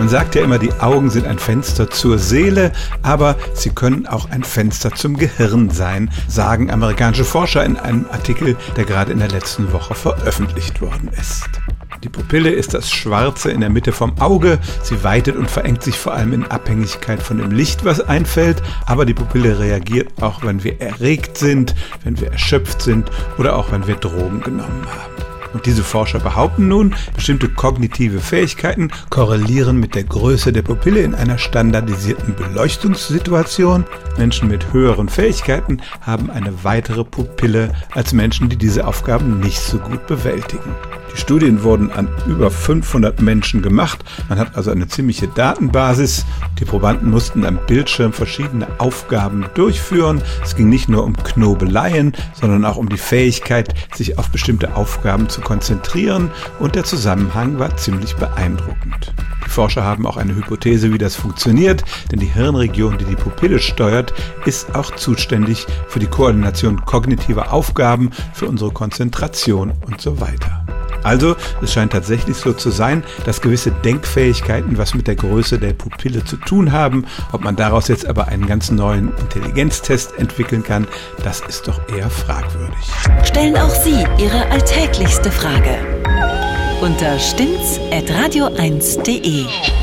Man sagt ja immer, die Augen sind ein Fenster zur Seele, aber sie können auch ein Fenster zum Gehirn sein, sagen amerikanische Forscher in einem Artikel, der gerade in der letzten Woche veröffentlicht worden ist. Die Pupille ist das Schwarze in der Mitte vom Auge. Sie weitet und verengt sich vor allem in Abhängigkeit von dem Licht, was einfällt. Aber die Pupille reagiert auch, wenn wir erregt sind, wenn wir erschöpft sind oder auch wenn wir Drogen genommen haben. Und diese Forscher behaupten nun, bestimmte kognitive Fähigkeiten korrelieren mit der Größe der Pupille in einer standardisierten Beleuchtungssituation. Menschen mit höheren Fähigkeiten haben eine weitere Pupille als Menschen, die diese Aufgaben nicht so gut bewältigen. Die Studien wurden an über 500 Menschen gemacht. Man hat also eine ziemliche Datenbasis. Die Probanden mussten am Bildschirm verschiedene Aufgaben durchführen. Es ging nicht nur um Knobeleien, sondern auch um die Fähigkeit, sich auf bestimmte Aufgaben zu konzentrieren. Und der Zusammenhang war ziemlich beeindruckend. Die Forscher haben auch eine Hypothese, wie das funktioniert, denn die Hirnregion, die die Pupille steuert, ist auch zuständig für die Koordination kognitiver Aufgaben, für unsere Konzentration und so weiter. Also, es scheint tatsächlich so zu sein, dass gewisse Denkfähigkeiten was mit der Größe der Pupille zu tun haben. Ob man daraus jetzt aber einen ganz neuen Intelligenztest entwickeln kann, das ist doch eher fragwürdig. Stellen auch Sie Ihre alltäglichste Frage unter stimmtz.radio1.de.